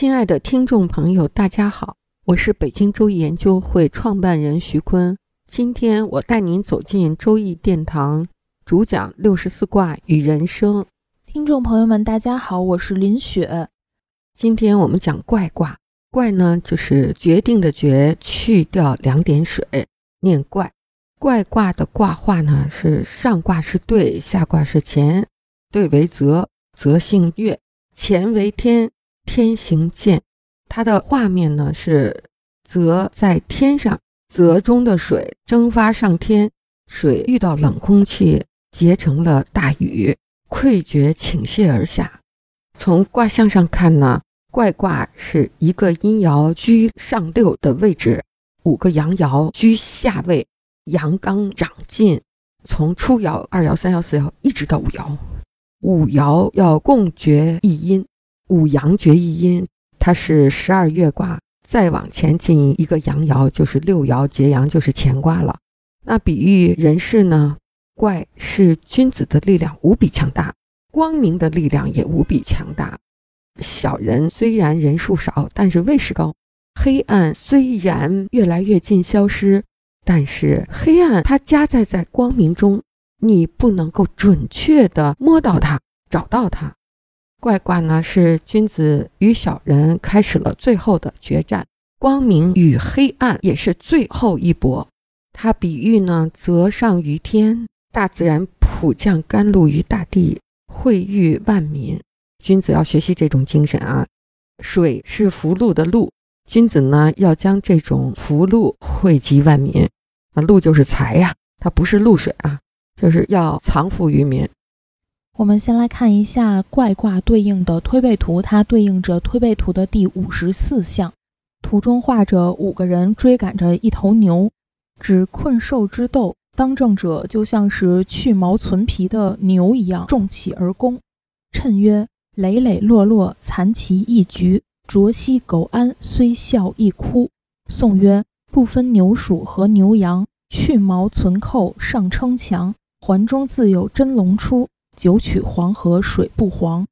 亲爱的听众朋友，大家好，我是北京周易研究会创办人徐坤。今天我带您走进周易殿堂，主讲六十四卦与人生。听众朋友们，大家好，我是林雪。今天我们讲怪卦，怪呢就是决定的决，去掉两点水，念怪。怪卦的卦画呢是上卦是兑，下卦是乾，兑为泽，泽姓月，乾为天。天行健，它的画面呢是泽在天上，泽中的水蒸发上天，水遇到冷空气结成了大雨，溃决倾泻而下。从卦象上看呢，怪卦是一个阴爻居上六的位置，五个阳爻居下位，阳刚长进，从初爻、二爻、三爻、四爻一直到五爻，五爻要共决一阴。五阳决一阴，它是十二月卦，再往前进一个阳爻，就是六爻结阳，就是乾卦了。那比喻人世呢？怪是君子的力量无比强大，光明的力量也无比强大。小人虽然人数少，但是位势高；黑暗虽然越来越近消失，但是黑暗它夹在在光明中，你不能够准确的摸到它，找到它。怪卦呢，是君子与小人开始了最后的决战，光明与黑暗也是最后一搏。它比喻呢，泽上于天，大自然普降甘露于大地，惠育万民。君子要学习这种精神啊。水是福禄的禄，君子呢要将这种福禄惠及万民。啊，禄就是财呀，它不是露水啊，就是要藏福于民。我们先来看一下怪卦对应的推背图，它对应着推背图的第五十四象，图中画着五个人追赶着一头牛，指困兽之斗，当政者就像是去毛存皮的牛一样，重起而攻。谶曰：累累落落，残其一局；啄兮苟安，虽笑亦哭。宋曰：不分牛鼠和牛羊，去毛存寇，上称强。环中自有真龙出。九曲黄河水不黄，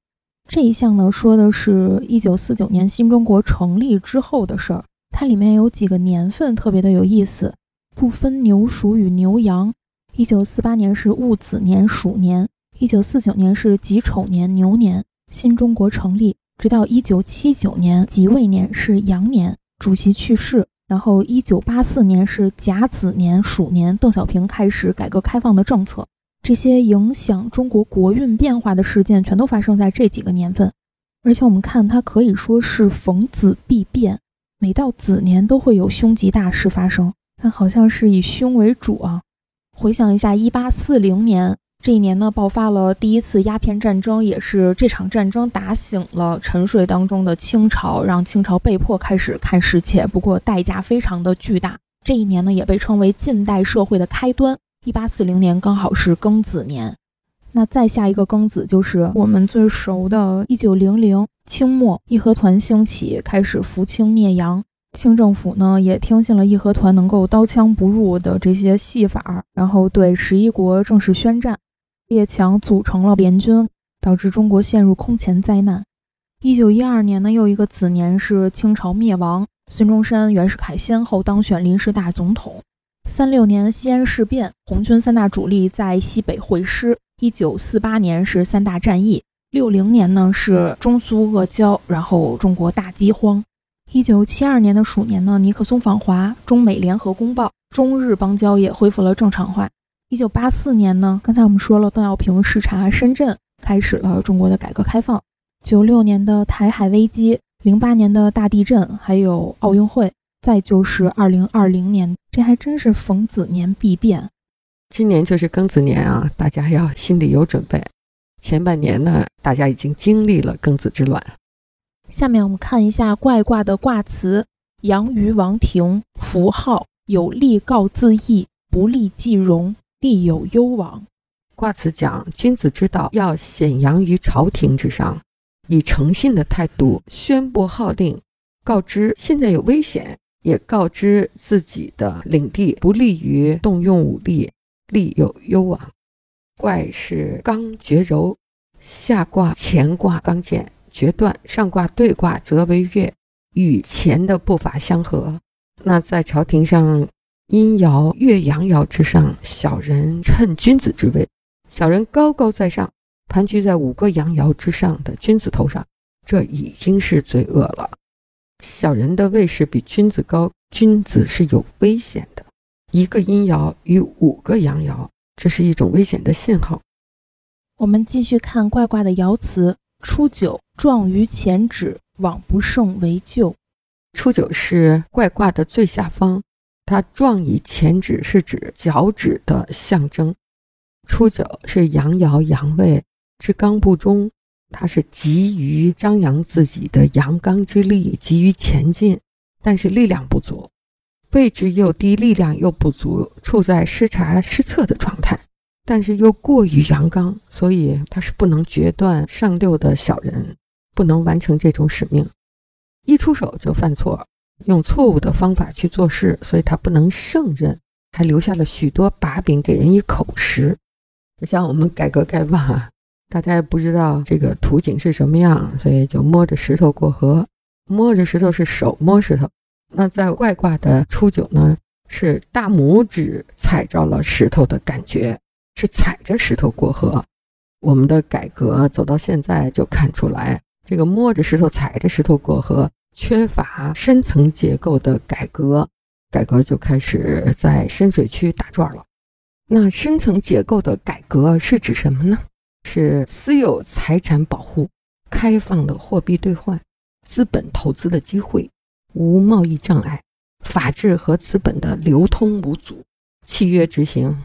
这一项呢说的是一九四九年新中国成立之后的事儿。它里面有几个年份特别的有意思，不分牛鼠与牛羊。一九四八年是戊子年鼠年，一九四九年是己丑年牛年。新中国成立，直到一九七九年己未年是羊年，主席去世，然后一九八四年是甲子年鼠年，邓小平开始改革开放的政策。这些影响中国国运变化的事件，全都发生在这几个年份。而且我们看，它可以说是逢子必变，每到子年都会有凶吉大事发生。但好像是以凶为主啊。回想一下，一八四零年这一年呢，爆发了第一次鸦片战争，也是这场战争打醒了沉睡当中的清朝，让清朝被迫开始看世界。不过代价非常的巨大。这一年呢，也被称为近代社会的开端。一八四零年刚好是庚子年，那再下一个庚子就是我们最熟的一九零零清末义和团兴起，开始扶清灭洋。清政府呢也听信了义和团能够刀枪不入的这些戏法，然后对十一国正式宣战，列强组成了联军，导致中国陷入空前灾难。一九一二年呢又一个子年是清朝灭亡，孙中山、袁世凯先后当选临时大总统。三六年西安事变，红军三大主力在西北会师。一九四八年是三大战役。六零年呢是中苏恶交，然后中国大饥荒。一九七二年的鼠年呢，尼克松访华，中美联合公报，中日邦交也恢复了正常化。一九八四年呢，刚才我们说了，邓小平视察深圳，开始了中国的改革开放。九六年的台海危机，零八年的大地震，还有奥运会。再就是二零二零年，这还真是逢子年必变。今年就是庚子年啊，大家要心里有准备。前半年呢，大家已经经历了庚子之乱。下面我们看一下怪卦的卦辞：阳于王庭，符号有利告自义，不利即荣，利有攸往。卦辞讲君子之道要显扬于朝廷之上，以诚信的态度宣布号令，告知现在有危险，也告知自己的领地不利于动用武力，利有攸往。怪是刚绝柔，下卦乾卦刚健决断，上卦兑卦则为月，与乾的步伐相合。那在朝廷上，阴爻越阳爻之上，小人趁君子之位，小人高高在上，盘踞在五个阳爻之上的君子头上，这已经是罪恶了。小人的位势比君子高，君子是有危险的。一个阴爻与五个阳爻。这是一种危险的信号。我们继续看怪卦的爻辞：初九，壮于前指，往不胜为咎。初九是怪卦的最下方，它壮以前指是指脚趾的象征。初九是阳爻阳位至刚不中，他是急于张扬自己的阳刚之力，急于前进，但是力量不足。位置又低，力量又不足，处在失察失策的状态，但是又过于阳刚，所以他是不能决断上六的小人，不能完成这种使命。一出手就犯错，用错误的方法去做事，所以他不能胜任，还留下了许多把柄给人以口实。就像我们改革开放啊，大家也不知道这个图景是什么样，所以就摸着石头过河，摸着石头是手摸石头。那在外卦的初九呢，是大拇指踩着了石头的感觉，是踩着石头过河。我们的改革走到现在就看出来，这个摸着石头踩着石头过河，缺乏深层结构的改革，改革就开始在深水区打转了。那深层结构的改革是指什么呢？是私有财产保护、开放的货币兑换、资本投资的机会。无贸易障碍，法治和资本的流通无阻，契约执行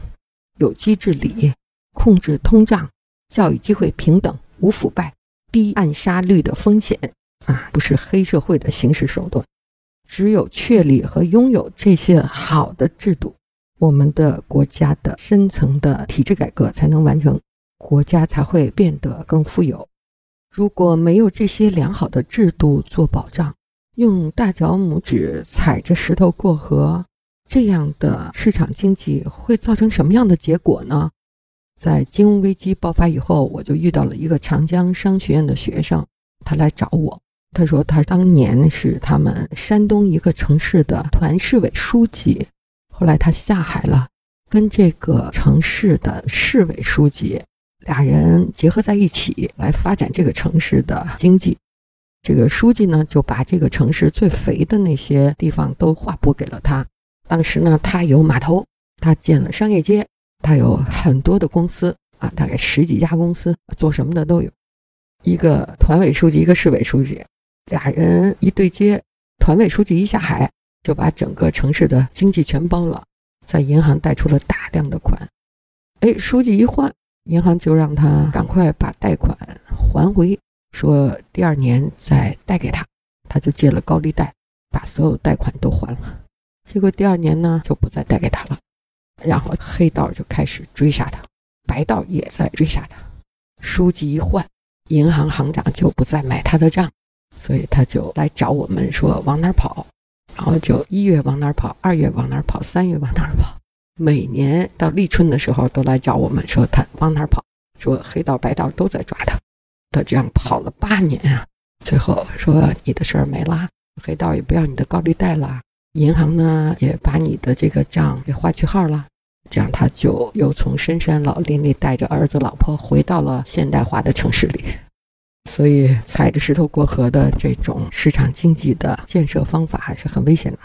有机治理，控制通胀，教育机会平等，无腐败，低暗杀率的风险啊，不是黑社会的行事手段。只有确立和拥有这些好的制度，我们的国家的深层的体制改革才能完成，国家才会变得更富有。如果没有这些良好的制度做保障，用大脚拇指踩着石头过河，这样的市场经济会造成什么样的结果呢？在金融危机爆发以后，我就遇到了一个长江商学院的学生，他来找我，他说他当年是他们山东一个城市的团市委书记，后来他下海了，跟这个城市的市委书记俩人结合在一起来发展这个城市的经济。这个书记呢，就把这个城市最肥的那些地方都划拨给了他。当时呢，他有码头，他建了商业街，他有很多的公司啊，大概十几家公司，做什么的都有。一个团委书记，一个市委书记，俩人一对接，团委书记一下海，就把整个城市的经济全包了，在银行贷出了大量的款。哎，书记一换，银行就让他赶快把贷款还回。说第二年再贷给他，他就借了高利贷，把所有贷款都还了。结果第二年呢，就不再贷给他了。然后黑道就开始追杀他，白道也在追杀他。书记一换，银行行长就不再买他的账，所以他就来找我们说往哪跑。然后就一月往哪跑，二月往哪跑，三月往哪跑。每年到立春的时候都来找我们说他往哪跑，说黑道白道都在抓他。他这样跑了八年啊，最后说你的事儿没啦，黑道也不要你的高利贷了，银行呢也把你的这个账给划去号了，这样他就又从深山老林里带着儿子老婆回到了现代化的城市里。所以踩着石头过河的这种市场经济的建设方法还是很危险的。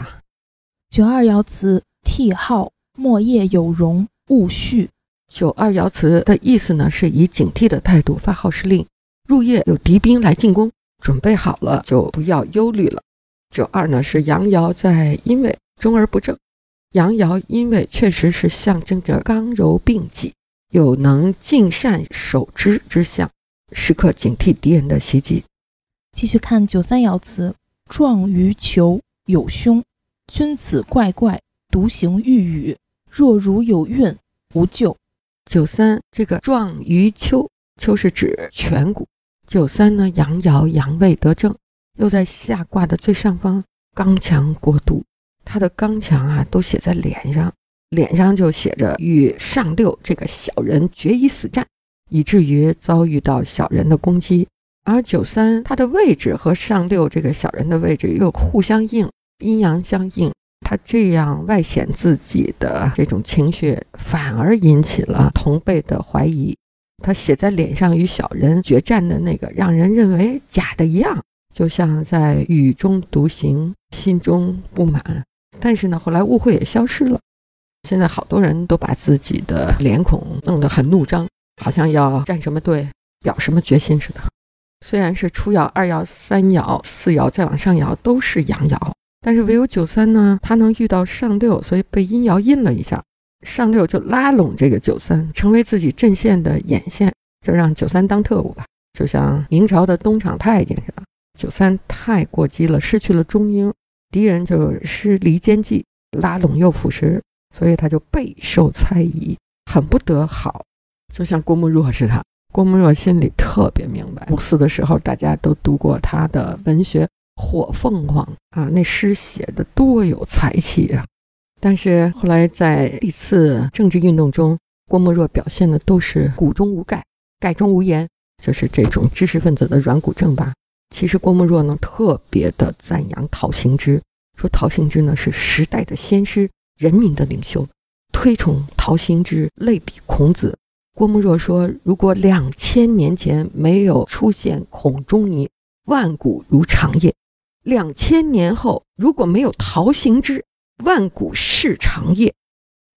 九二爻辞：替号，莫业有容，勿恤。九二爻辞的意思呢，是以警惕的态度发号施令。入夜有敌兵来进攻，准备好了就不要忧虑了。九二呢是阳爻在阴位，中而不正。阳爻阴位确实是象征着刚柔并济，有能尽善守之之象，时刻警惕敌人的袭击。继续看九三爻辞：壮于求有凶，君子怪怪，独行欲语。若如有孕，无咎。九三这个壮于丘，丘是指颧骨。九三呢，阳爻阳位得正，又在下卦的最上方，刚强过度。他的刚强啊，都写在脸上，脸上就写着与上六这个小人决一死战，以至于遭遇到小人的攻击。而九三它的位置和上六这个小人的位置又互相应，阴阳相应。他这样外显自己的这种情绪，反而引起了同辈的怀疑。他写在脸上与小人决战的那个，让人认为假的一样，就像在雨中独行，心中不满。但是呢，后来误会也消失了。现在好多人都把自己的脸孔弄得很怒张，好像要站什么队，表什么决心似的。虽然是初爻、二爻、三爻、四爻再往上爻都是阳爻。但是唯有九三呢，他能遇到上六，所以被阴爻印了一下，上六就拉拢这个九三，成为自己阵线的眼线，就让九三当特务吧，就像明朝的东厂太监似的。九三太过激了，失去了中英，敌人就失离间计，拉拢又腐蚀，所以他就备受猜疑，很不得好，就像郭沫若似的。郭沫若心里特别明白，五四的时候大家都读过他的文学。火凤凰啊，那诗写的多有才气啊！但是后来在历次政治运动中，郭沫若表现的都是骨中无钙，钙中无盐，就是这种知识分子的软骨症吧。其实郭沫若呢，特别的赞扬陶行知，说陶行知呢是时代的先师，人民的领袖，推崇陶行知，类比孔子。郭沫若说，如果两千年前没有出现孔仲尼，万古如长夜。两千年后，如果没有陶行知，万古是长夜。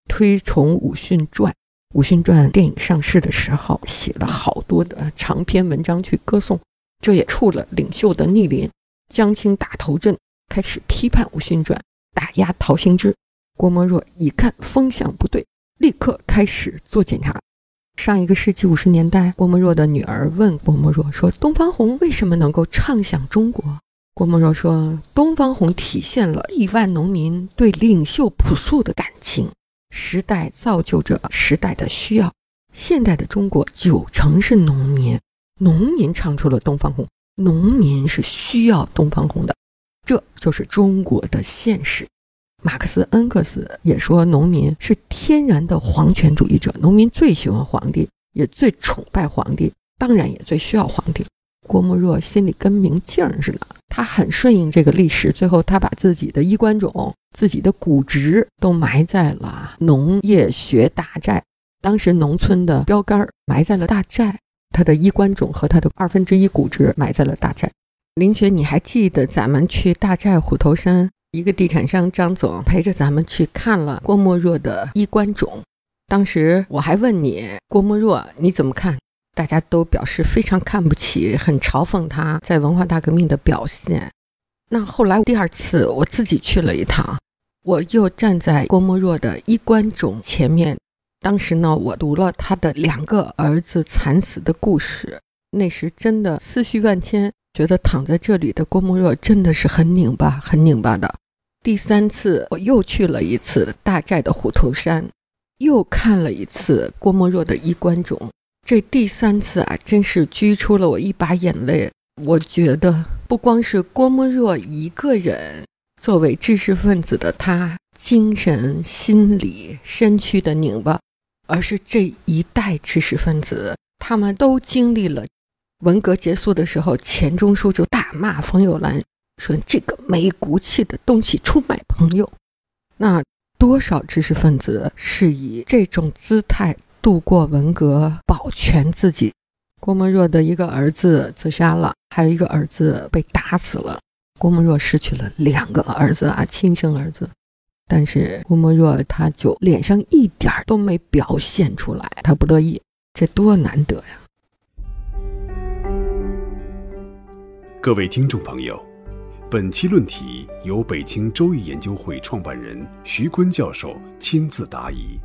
推崇武训传，武训传电影上市的时候，写了好多的长篇文章去歌颂，这也触了领袖的逆鳞。江青打头阵，开始批判武训传，打压陶行知。郭沫若一看风向不对，立刻开始做检查。上一个世纪五十年代，郭沫若的女儿问郭沫若说：“东方红为什么能够唱响中国？”郭沫若说：“东方红体现了亿万农民对领袖朴素的感情，时代造就着时代的需要。现代的中国九成是农民，农民唱出了东方红，农民是需要东方红的，这就是中国的现实。”马克思、恩格斯也说，农民是天然的皇权主义者，农民最喜欢皇帝，也最崇拜皇帝，当然也最需要皇帝。郭沫若心里跟明镜似的，他很顺应这个历史。最后，他把自己的衣冠冢、自己的骨殖都埋在了农业学大寨。当时农村的标杆儿埋在了大寨，他的衣冠冢和他的二分之一骨殖埋在了大寨。林雪，你还记得咱们去大寨虎头山，一个地产商张总陪着咱们去看了郭沫若的衣冠冢。当时我还问你，郭沫若你怎么看？大家都表示非常看不起，很嘲讽他在文化大革命的表现。那后来第二次我自己去了一趟，我又站在郭沫若的衣冠冢前面。当时呢，我读了他的两个儿子惨死的故事，那时真的思绪万千，觉得躺在这里的郭沫若真的是很拧巴，很拧巴的。第三次我又去了一次大寨的虎头山，又看了一次郭沫若的衣冠冢。这第三次啊，真是掬出了我一把眼泪。我觉得不光是郭沫若一个人，作为知识分子的他，精神、心理、身躯的拧巴，而是这一代知识分子，他们都经历了。文革结束的时候，钱钟书就大骂冯友兰，说这个没骨气的东西出卖朋友。那多少知识分子是以这种姿态？度过文革，保全自己。郭沫若的一个儿子自杀了，还有一个儿子被打死了。郭沫若失去了两个儿子啊，亲生儿子。但是郭沫若他就脸上一点都没表现出来，他不乐意，这多难得呀！各位听众朋友，本期论题由北京周易研究会创办人徐坤教授亲自答疑。